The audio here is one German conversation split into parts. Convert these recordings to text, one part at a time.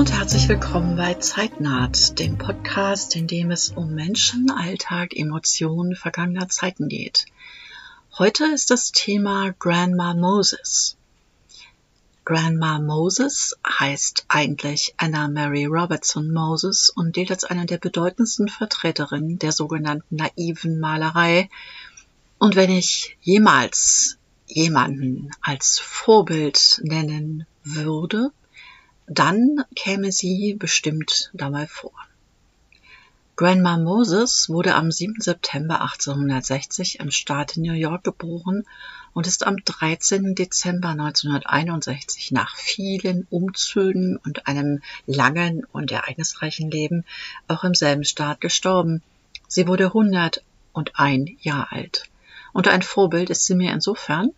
und herzlich willkommen bei Zeitnaht, dem Podcast, in dem es um Menschen, Alltag, Emotionen vergangener Zeiten geht. Heute ist das Thema Grandma Moses. Grandma Moses heißt eigentlich Anna Mary Robertson Moses und gilt als eine der bedeutendsten Vertreterinnen der sogenannten naiven Malerei. Und wenn ich jemals jemanden als Vorbild nennen würde, dann käme sie bestimmt dabei vor. Grandma Moses wurde am 7. September 1860 im Staat New York geboren und ist am 13. Dezember 1961 nach vielen Umzügen und einem langen und ereignisreichen Leben auch im selben Staat gestorben. Sie wurde 101 Jahre alt. Und ein Vorbild ist sie mir insofern,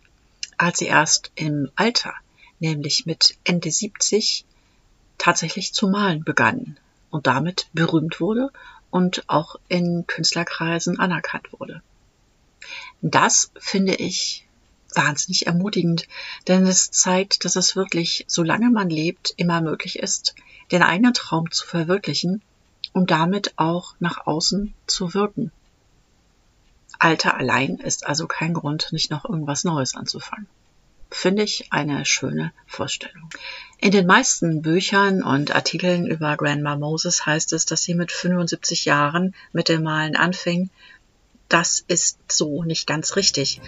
als sie erst im Alter, nämlich mit Ende 70, tatsächlich zu malen begann und damit berühmt wurde und auch in Künstlerkreisen anerkannt wurde. Das finde ich wahnsinnig ermutigend, denn es zeigt, dass es wirklich, solange man lebt, immer möglich ist, den eigenen Traum zu verwirklichen und damit auch nach außen zu wirken. Alter allein ist also kein Grund, nicht noch irgendwas Neues anzufangen finde ich eine schöne Vorstellung. In den meisten Büchern und Artikeln über Grandma Moses heißt es, dass sie mit 75 Jahren mit dem Malen anfing. Das ist so nicht ganz richtig.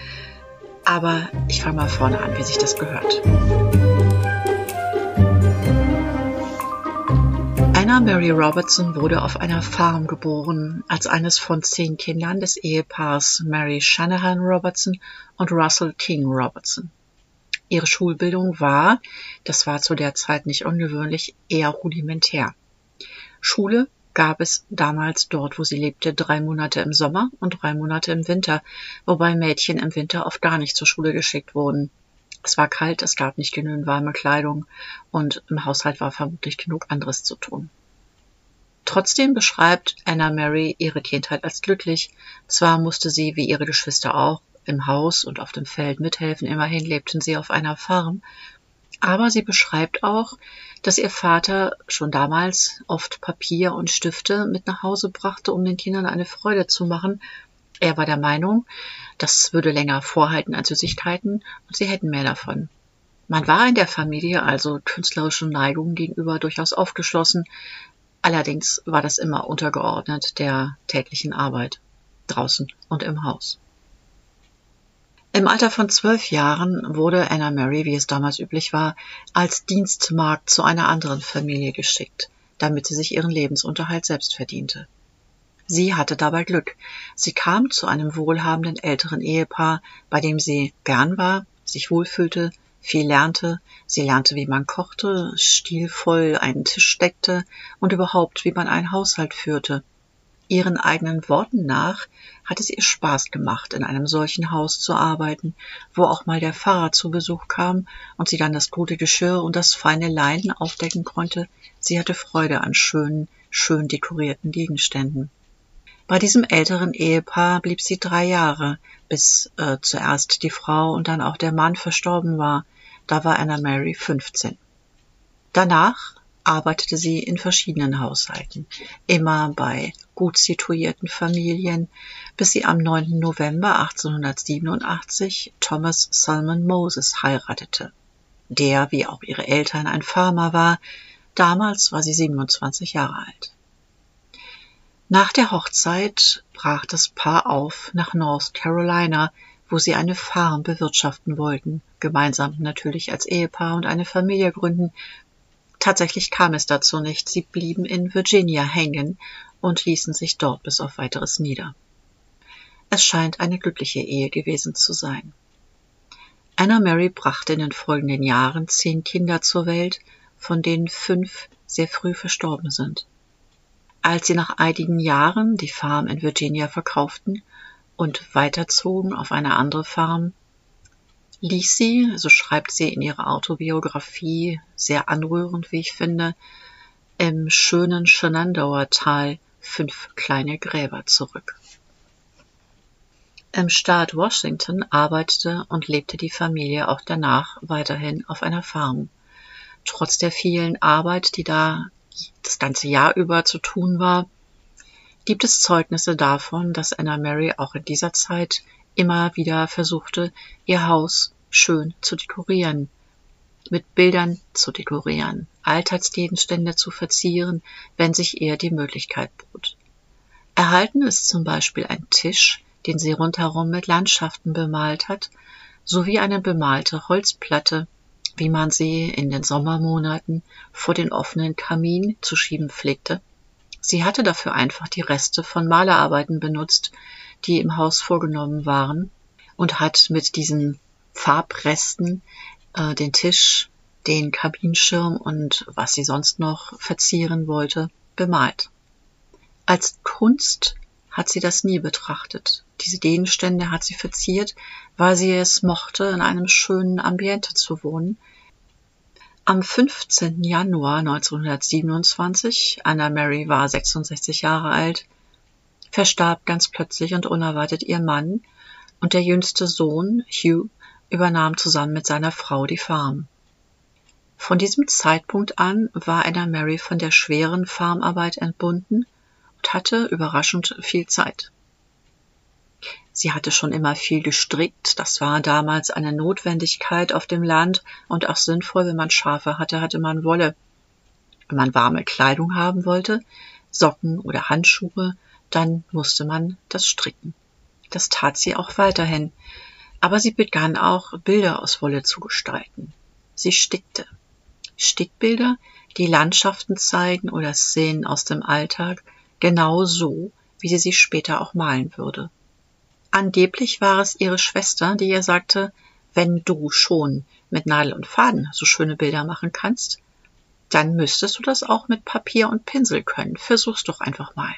Aber ich fange mal vorne an, wie sich das gehört. Anna Mary Robertson wurde auf einer Farm geboren, als eines von zehn Kindern des Ehepaars Mary Shanahan Robertson und Russell King Robertson. Ihre Schulbildung war, das war zu der Zeit nicht ungewöhnlich, eher rudimentär. Schule gab es damals dort, wo sie lebte, drei Monate im Sommer und drei Monate im Winter, wobei Mädchen im Winter oft gar nicht zur Schule geschickt wurden. Es war kalt, es gab nicht genügend warme Kleidung und im Haushalt war vermutlich genug anderes zu tun. Trotzdem beschreibt Anna Mary ihre Kindheit als glücklich. Zwar musste sie, wie ihre Geschwister auch, im Haus und auf dem Feld mithelfen. Immerhin lebten sie auf einer Farm. Aber sie beschreibt auch, dass ihr Vater schon damals oft Papier und Stifte mit nach Hause brachte, um den Kindern eine Freude zu machen. Er war der Meinung, das würde länger vorhalten als Süßigkeiten und sie hätten mehr davon. Man war in der Familie also künstlerischen Neigungen gegenüber durchaus aufgeschlossen, allerdings war das immer untergeordnet der täglichen Arbeit draußen und im Haus. Im Alter von zwölf Jahren wurde Anna Mary, wie es damals üblich war, als Dienstmagd zu einer anderen Familie geschickt, damit sie sich ihren Lebensunterhalt selbst verdiente. Sie hatte dabei Glück. Sie kam zu einem wohlhabenden älteren Ehepaar, bei dem sie gern war, sich wohlfühlte, viel lernte. Sie lernte, wie man kochte, stilvoll einen Tisch deckte und überhaupt, wie man einen Haushalt führte. Ihren eigenen Worten nach hat es ihr Spaß gemacht, in einem solchen Haus zu arbeiten, wo auch mal der Pfarrer zu Besuch kam und sie dann das gute Geschirr und das feine Leinen aufdecken konnte. Sie hatte Freude an schönen, schön dekorierten Gegenständen. Bei diesem älteren Ehepaar blieb sie drei Jahre, bis äh, zuerst die Frau und dann auch der Mann verstorben war. Da war Anna Mary 15. Danach arbeitete sie in verschiedenen Haushalten, immer bei gut situierten Familien, bis sie am 9. November 1887 Thomas Salmon Moses heiratete, der, wie auch ihre Eltern, ein Farmer war. Damals war sie 27 Jahre alt. Nach der Hochzeit brach das Paar auf nach North Carolina, wo sie eine Farm bewirtschaften wollten, gemeinsam natürlich als Ehepaar und eine Familie gründen, Tatsächlich kam es dazu nicht. Sie blieben in Virginia hängen und ließen sich dort bis auf weiteres nieder. Es scheint eine glückliche Ehe gewesen zu sein. Anna Mary brachte in den folgenden Jahren zehn Kinder zur Welt, von denen fünf sehr früh verstorben sind. Als sie nach einigen Jahren die Farm in Virginia verkauften und weiterzogen auf eine andere Farm, ließ sie, so schreibt sie in ihrer Autobiografie, sehr anrührend, wie ich finde, im schönen Shenandoah Tal fünf kleine Gräber zurück. Im Staat Washington arbeitete und lebte die Familie auch danach weiterhin auf einer Farm. trotz der vielen Arbeit, die da das ganze Jahr über zu tun war, gibt es Zeugnisse davon, dass Anna Mary auch in dieser Zeit immer wieder versuchte, ihr Haus schön zu dekorieren, mit Bildern zu dekorieren, Alltagsgegenstände zu verzieren, wenn sich ihr die Möglichkeit bot. Erhalten ist zum Beispiel ein Tisch, den sie rundherum mit Landschaften bemalt hat, sowie eine bemalte Holzplatte, wie man sie in den Sommermonaten vor den offenen Kamin zu schieben pflegte. Sie hatte dafür einfach die Reste von Malerarbeiten benutzt, die im Haus vorgenommen waren, und hat mit diesen Farbresten äh, den Tisch, den Kabinenschirm und was sie sonst noch verzieren wollte, bemalt. Als Kunst hat sie das nie betrachtet. Diese Gegenstände hat sie verziert, weil sie es mochte, in einem schönen Ambiente zu wohnen. Am 15. Januar 1927, Anna Mary war 66 Jahre alt, verstarb ganz plötzlich und unerwartet ihr Mann und der jüngste Sohn, Hugh, übernahm zusammen mit seiner Frau die Farm. Von diesem Zeitpunkt an war Anna Mary von der schweren Farmarbeit entbunden und hatte überraschend viel Zeit. Sie hatte schon immer viel gestrickt, das war damals eine Notwendigkeit auf dem Land und auch sinnvoll, wenn man Schafe hatte, hatte man Wolle. Wenn man warme Kleidung haben wollte, Socken oder Handschuhe, dann musste man das stricken. Das tat sie auch weiterhin, aber sie begann auch Bilder aus Wolle zu gestalten. Sie stickte. Stickbilder, die Landschaften zeigen oder Szenen aus dem Alltag, genau so, wie sie sie später auch malen würde. Angeblich war es ihre Schwester, die ihr sagte, wenn du schon mit Nadel und Faden so schöne Bilder machen kannst, dann müsstest du das auch mit Papier und Pinsel können. Versuch's doch einfach mal.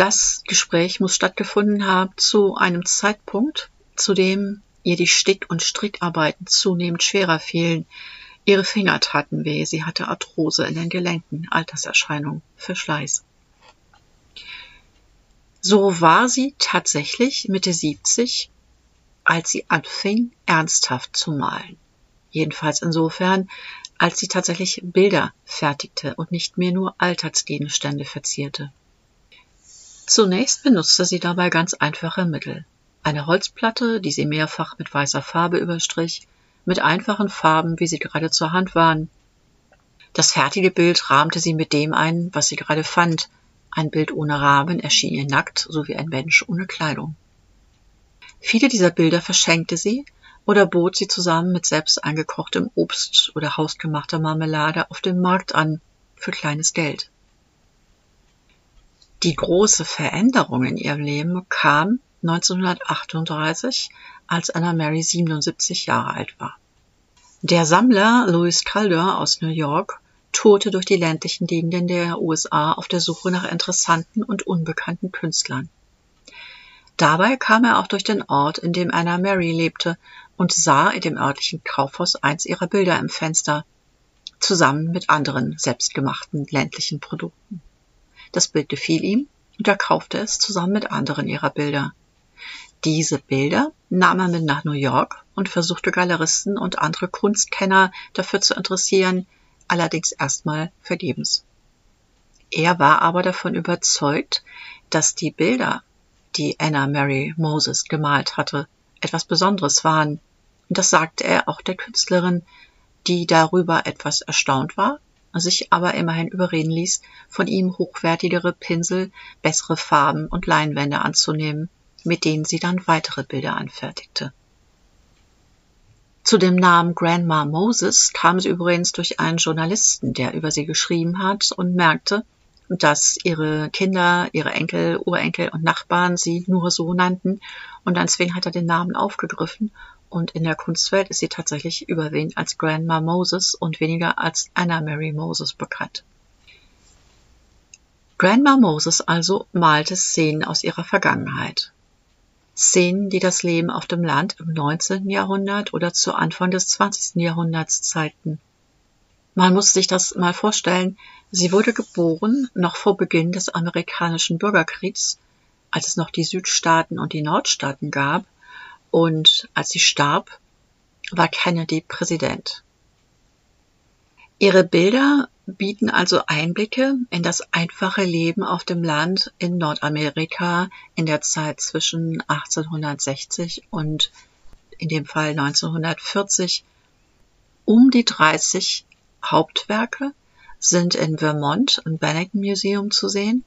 Das Gespräch muss stattgefunden haben zu einem Zeitpunkt, zu dem ihr die Stick- und Strickarbeiten zunehmend schwerer fielen. Ihre Finger taten weh, sie hatte Arthrose in den Gelenken, Alterserscheinung, Verschleiß. So war sie tatsächlich Mitte 70, als sie anfing, ernsthaft zu malen. Jedenfalls insofern, als sie tatsächlich Bilder fertigte und nicht mehr nur Alltagsgegenstände verzierte. Zunächst benutzte sie dabei ganz einfache Mittel. Eine Holzplatte, die sie mehrfach mit weißer Farbe überstrich, mit einfachen Farben, wie sie gerade zur Hand waren. Das fertige Bild rahmte sie mit dem ein, was sie gerade fand. Ein Bild ohne Rahmen erschien ihr nackt, so wie ein Mensch ohne Kleidung. Viele dieser Bilder verschenkte sie oder bot sie zusammen mit selbst eingekochtem Obst oder hausgemachter Marmelade auf dem Markt an für kleines Geld. Die große Veränderung in ihrem Leben kam 1938, als Anna Mary 77 Jahre alt war. Der Sammler Louis Calder aus New York tourte durch die ländlichen Gegenden der USA auf der Suche nach interessanten und unbekannten Künstlern. Dabei kam er auch durch den Ort, in dem Anna Mary lebte, und sah in dem örtlichen Kaufhaus eins ihrer Bilder im Fenster, zusammen mit anderen selbstgemachten ländlichen Produkten. Das Bild gefiel ihm und er kaufte es zusammen mit anderen ihrer Bilder. Diese Bilder nahm er mit nach New York und versuchte Galeristen und andere Kunstkenner dafür zu interessieren, allerdings erstmal vergebens. Er war aber davon überzeugt, dass die Bilder, die Anna Mary Moses gemalt hatte, etwas Besonderes waren. Und das sagte er auch der Künstlerin, die darüber etwas erstaunt war sich aber immerhin überreden ließ, von ihm hochwertigere Pinsel, bessere Farben und Leinwände anzunehmen, mit denen sie dann weitere Bilder anfertigte. Zu dem Namen Grandma Moses kam sie übrigens durch einen Journalisten, der über sie geschrieben hat und merkte, dass ihre Kinder, ihre Enkel, Urenkel und Nachbarn sie nur so nannten und deswegen hat er den Namen aufgegriffen und in der Kunstwelt ist sie tatsächlich überwiegend als Grandma Moses und weniger als Anna Mary Moses bekannt. Grandma Moses also malte Szenen aus ihrer Vergangenheit. Szenen, die das Leben auf dem Land im 19. Jahrhundert oder zu Anfang des 20. Jahrhunderts zeigten. Man muss sich das mal vorstellen, sie wurde geboren noch vor Beginn des amerikanischen Bürgerkriegs, als es noch die Südstaaten und die Nordstaaten gab – und als sie starb, war Kennedy Präsident. Ihre Bilder bieten also Einblicke in das einfache Leben auf dem Land in Nordamerika in der Zeit zwischen 1860 und in dem Fall 1940. Um die 30 Hauptwerke sind in Vermont im Bennington Museum zu sehen.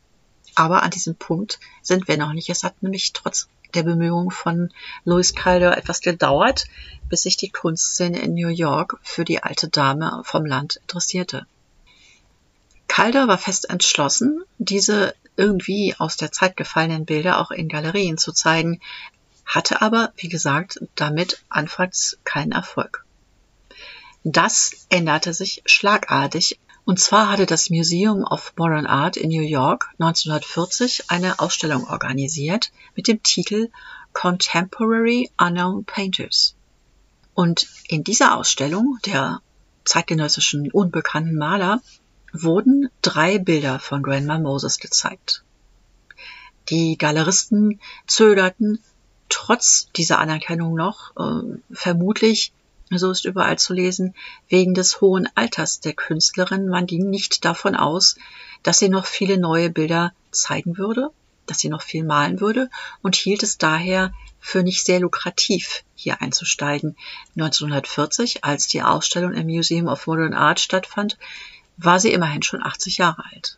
Aber an diesem Punkt sind wir noch nicht. Es hat nämlich trotz der Bemühungen von Louis Calder etwas gedauert, bis sich die Kunstszene in New York für die alte Dame vom Land interessierte. Calder war fest entschlossen, diese irgendwie aus der Zeit gefallenen Bilder auch in Galerien zu zeigen, hatte aber, wie gesagt, damit anfangs keinen Erfolg. Das änderte sich schlagartig und zwar hatte das Museum of Modern Art in New York 1940 eine Ausstellung organisiert mit dem Titel Contemporary Unknown Painters. Und in dieser Ausstellung der zeitgenössischen unbekannten Maler wurden drei Bilder von Grandma Moses gezeigt. Die Galeristen zögerten trotz dieser Anerkennung noch, äh, vermutlich so ist überall zu lesen, wegen des hohen Alters der Künstlerin. Man ging nicht davon aus, dass sie noch viele neue Bilder zeigen würde, dass sie noch viel malen würde und hielt es daher für nicht sehr lukrativ, hier einzusteigen. 1940, als die Ausstellung im Museum of Modern Art stattfand, war sie immerhin schon 80 Jahre alt.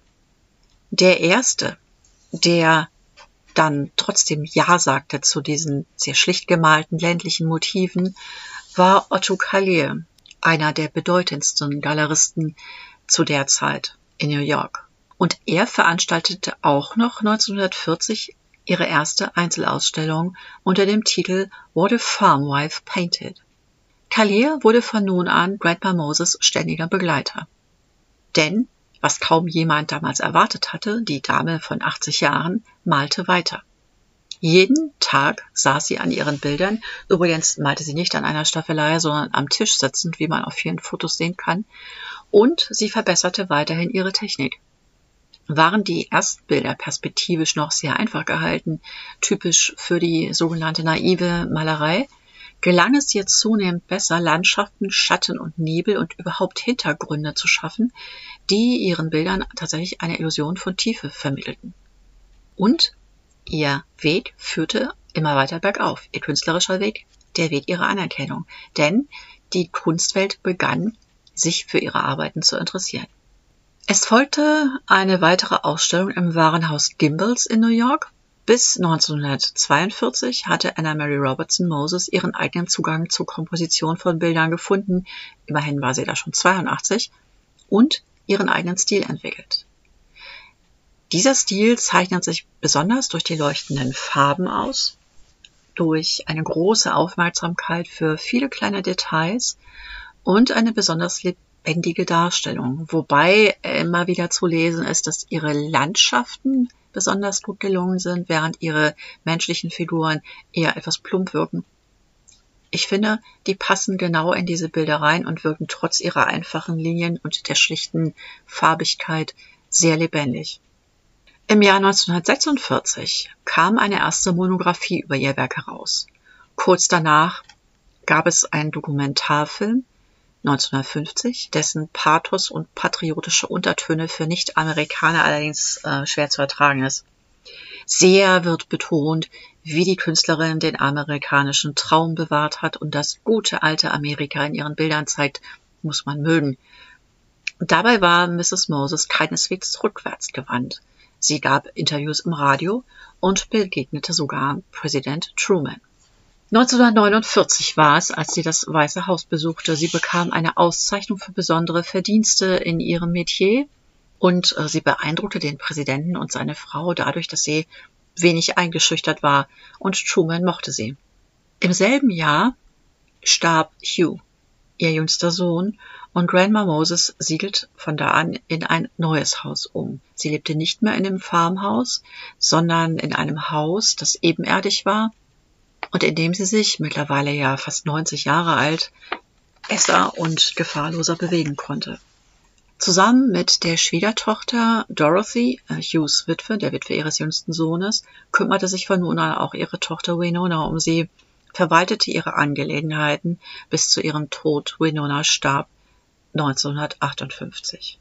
Der erste, der dann trotzdem Ja sagte zu diesen sehr schlicht gemalten ländlichen Motiven, war Otto Kallier, einer der bedeutendsten Galeristen zu der Zeit in New York. Und er veranstaltete auch noch 1940 ihre erste Einzelausstellung unter dem Titel What a Farm Wife Painted. Callier wurde von nun an Grandma Moses ständiger Begleiter. Denn, was kaum jemand damals erwartet hatte, die Dame von 80 Jahren malte weiter. Jeden Tag saß sie an ihren Bildern. Übrigens malte sie nicht an einer Staffelei, sondern am Tisch sitzend, wie man auf vielen Fotos sehen kann. Und sie verbesserte weiterhin ihre Technik. Waren die Erstbilder perspektivisch noch sehr einfach gehalten, typisch für die sogenannte naive Malerei, gelang es ihr zunehmend besser, Landschaften, Schatten und Nebel und überhaupt Hintergründe zu schaffen, die ihren Bildern tatsächlich eine Illusion von Tiefe vermittelten. Und Ihr Weg führte immer weiter bergauf, ihr künstlerischer Weg, der Weg ihrer Anerkennung, denn die Kunstwelt begann, sich für ihre Arbeiten zu interessieren. Es folgte eine weitere Ausstellung im Warenhaus Gimbels in New York. Bis 1942 hatte Anna Mary Robertson Moses ihren eigenen Zugang zur Komposition von Bildern gefunden, immerhin war sie da schon 82, und ihren eigenen Stil entwickelt. Dieser Stil zeichnet sich besonders durch die leuchtenden Farben aus, durch eine große Aufmerksamkeit für viele kleine Details und eine besonders lebendige Darstellung, wobei immer wieder zu lesen ist, dass ihre Landschaften besonders gut gelungen sind, während ihre menschlichen Figuren eher etwas plump wirken. Ich finde, die passen genau in diese Bilder rein und wirken trotz ihrer einfachen Linien und der schlichten Farbigkeit sehr lebendig. Im Jahr 1946 kam eine erste Monographie über ihr Werk heraus. Kurz danach gab es einen Dokumentarfilm 1950, dessen Pathos und patriotische Untertöne für Nicht-Amerikaner allerdings äh, schwer zu ertragen ist. Sehr wird betont, wie die Künstlerin den amerikanischen Traum bewahrt hat und das gute alte Amerika in ihren Bildern zeigt, muss man mögen. dabei war Mrs. Moses keineswegs rückwärts gewandt. Sie gab Interviews im Radio und begegnete sogar Präsident Truman. 1949 war es, als sie das Weiße Haus besuchte. Sie bekam eine Auszeichnung für besondere Verdienste in ihrem Metier und äh, sie beeindruckte den Präsidenten und seine Frau dadurch, dass sie wenig eingeschüchtert war und Truman mochte sie. Im selben Jahr starb Hugh, ihr jüngster Sohn, und Grandma Moses siedelt von da an in ein neues Haus um. Sie lebte nicht mehr in dem Farmhaus, sondern in einem Haus, das ebenerdig war und in dem sie sich, mittlerweile ja fast 90 Jahre alt, besser und gefahrloser bewegen konnte. Zusammen mit der Schwiegertochter Dorothy, äh, Hughes Witwe, der Witwe ihres jüngsten Sohnes, kümmerte sich von nun an auch ihre Tochter Winona um sie, verwaltete ihre Angelegenheiten bis zu ihrem Tod. Winona starb 1958.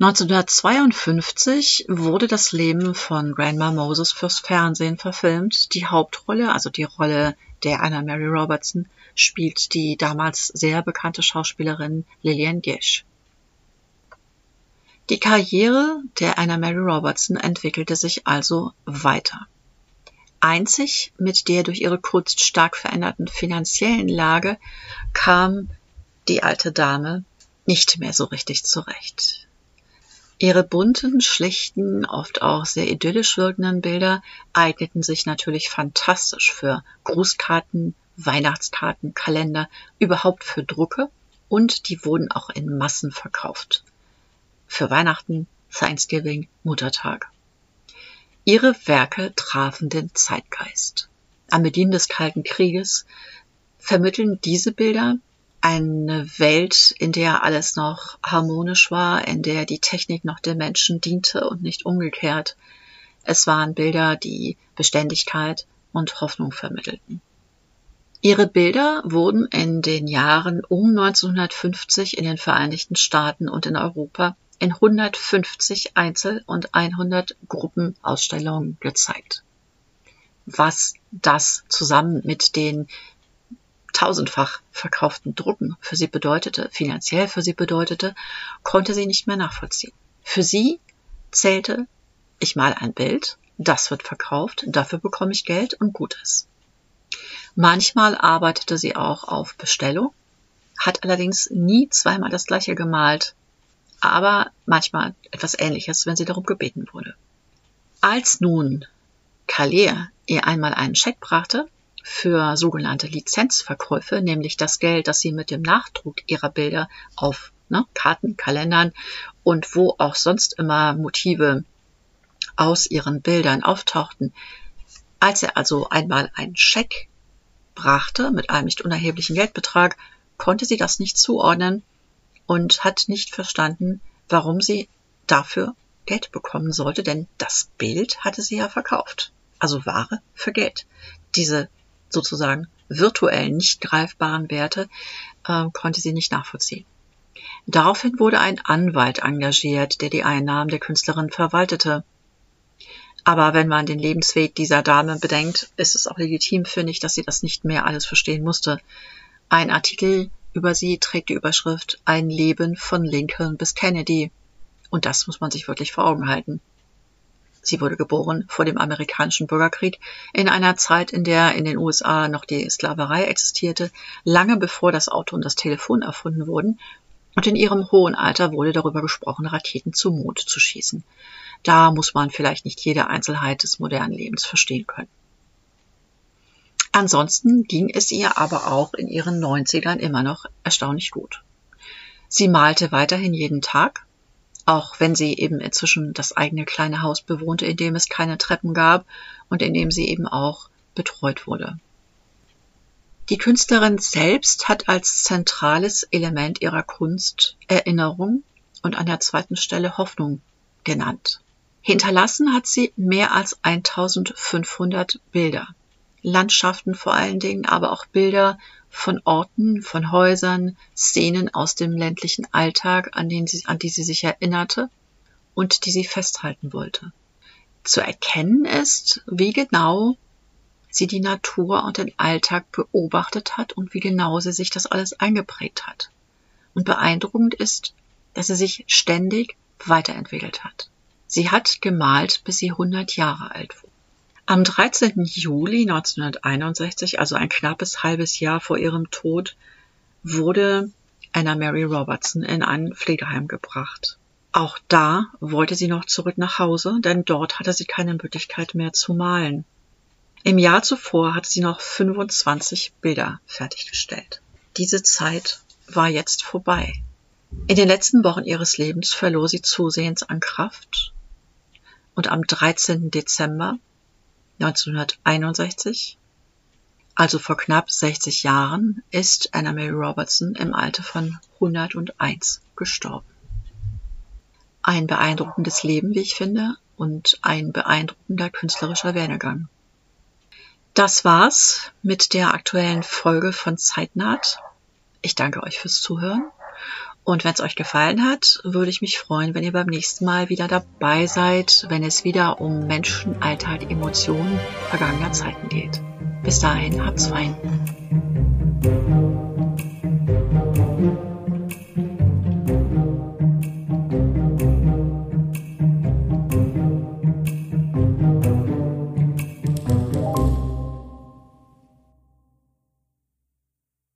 1952 wurde das Leben von Grandma Moses fürs Fernsehen verfilmt. Die Hauptrolle, also die Rolle der Anna Mary Robertson, spielt die damals sehr bekannte Schauspielerin Lillian Gish. Die Karriere der Anna Mary Robertson entwickelte sich also weiter. Einzig mit der durch ihre Kunst stark veränderten finanziellen Lage kam die alte Dame nicht mehr so richtig zurecht. Ihre bunten, schlichten, oft auch sehr idyllisch wirkenden Bilder eigneten sich natürlich fantastisch für Grußkarten, Weihnachtskarten, Kalender, überhaupt für Drucke und die wurden auch in Massen verkauft. Für Weihnachten, Thanksgiving, Muttertag. Ihre Werke trafen den Zeitgeist. Am Beginn des Kalten Krieges vermitteln diese Bilder eine Welt, in der alles noch harmonisch war, in der die Technik noch dem Menschen diente und nicht umgekehrt. Es waren Bilder, die Beständigkeit und Hoffnung vermittelten. Ihre Bilder wurden in den Jahren um 1950 in den Vereinigten Staaten und in Europa in 150 Einzel- und 100 Gruppenausstellungen gezeigt. Was das zusammen mit den tausendfach verkauften Drucken für sie bedeutete, finanziell für sie bedeutete, konnte sie nicht mehr nachvollziehen. Für sie zählte, ich mal ein Bild, das wird verkauft, dafür bekomme ich Geld und Gutes. Manchmal arbeitete sie auch auf Bestellung, hat allerdings nie zweimal das gleiche gemalt, aber manchmal etwas ähnliches, wenn sie darum gebeten wurde. Als nun Calais ihr einmal einen Scheck brachte, für sogenannte Lizenzverkäufe, nämlich das Geld, das sie mit dem Nachdruck ihrer Bilder auf ne, Karten, Kalendern und wo auch sonst immer Motive aus ihren Bildern auftauchten. Als er also einmal einen Scheck brachte mit einem nicht unerheblichen Geldbetrag, konnte sie das nicht zuordnen und hat nicht verstanden, warum sie dafür Geld bekommen sollte, denn das Bild hatte sie ja verkauft. Also Ware für Geld. Diese sozusagen virtuellen, nicht greifbaren Werte äh, konnte sie nicht nachvollziehen. Daraufhin wurde ein Anwalt engagiert, der die Einnahmen der Künstlerin verwaltete. Aber wenn man den Lebensweg dieser Dame bedenkt, ist es auch legitim, finde ich, dass sie das nicht mehr alles verstehen musste. Ein Artikel über sie trägt die Überschrift Ein Leben von Lincoln bis Kennedy. Und das muss man sich wirklich vor Augen halten. Sie wurde geboren vor dem amerikanischen Bürgerkrieg in einer Zeit, in der in den USA noch die Sklaverei existierte, lange bevor das Auto und das Telefon erfunden wurden, und in ihrem hohen Alter wurde darüber gesprochen, Raketen zum Mond zu schießen. Da muss man vielleicht nicht jede Einzelheit des modernen Lebens verstehen können. Ansonsten ging es ihr aber auch in ihren 90ern immer noch erstaunlich gut. Sie malte weiterhin jeden Tag, auch wenn sie eben inzwischen das eigene kleine Haus bewohnte, in dem es keine Treppen gab und in dem sie eben auch betreut wurde. Die Künstlerin selbst hat als zentrales Element ihrer Kunst Erinnerung und an der zweiten Stelle Hoffnung genannt. Hinterlassen hat sie mehr als 1500 Bilder. Landschaften vor allen Dingen, aber auch Bilder von Orten, von Häusern, Szenen aus dem ländlichen Alltag, an, den sie, an die sie sich erinnerte und die sie festhalten wollte. Zu erkennen ist, wie genau sie die Natur und den Alltag beobachtet hat und wie genau sie sich das alles eingeprägt hat. Und beeindruckend ist, dass sie sich ständig weiterentwickelt hat. Sie hat gemalt, bis sie 100 Jahre alt wurde. Am 13. Juli 1961, also ein knappes halbes Jahr vor ihrem Tod, wurde Anna Mary Robertson in ein Pflegeheim gebracht. Auch da wollte sie noch zurück nach Hause, denn dort hatte sie keine Möglichkeit mehr zu malen. Im Jahr zuvor hatte sie noch 25 Bilder fertiggestellt. Diese Zeit war jetzt vorbei. In den letzten Wochen ihres Lebens verlor sie zusehends an Kraft und am 13. Dezember 1961, also vor knapp 60 Jahren, ist Anna May Robertson im Alter von 101 gestorben. Ein beeindruckendes Leben, wie ich finde, und ein beeindruckender künstlerischer Werdegang. Das war's mit der aktuellen Folge von Zeitnaht. Ich danke euch fürs Zuhören Und wenn es euch gefallen hat, würde ich mich freuen, wenn ihr beim nächsten Mal wieder dabei seid, wenn es wieder um Menschen, Alltag, Emotionen vergangener Zeiten geht. Bis dahin, habt's fein.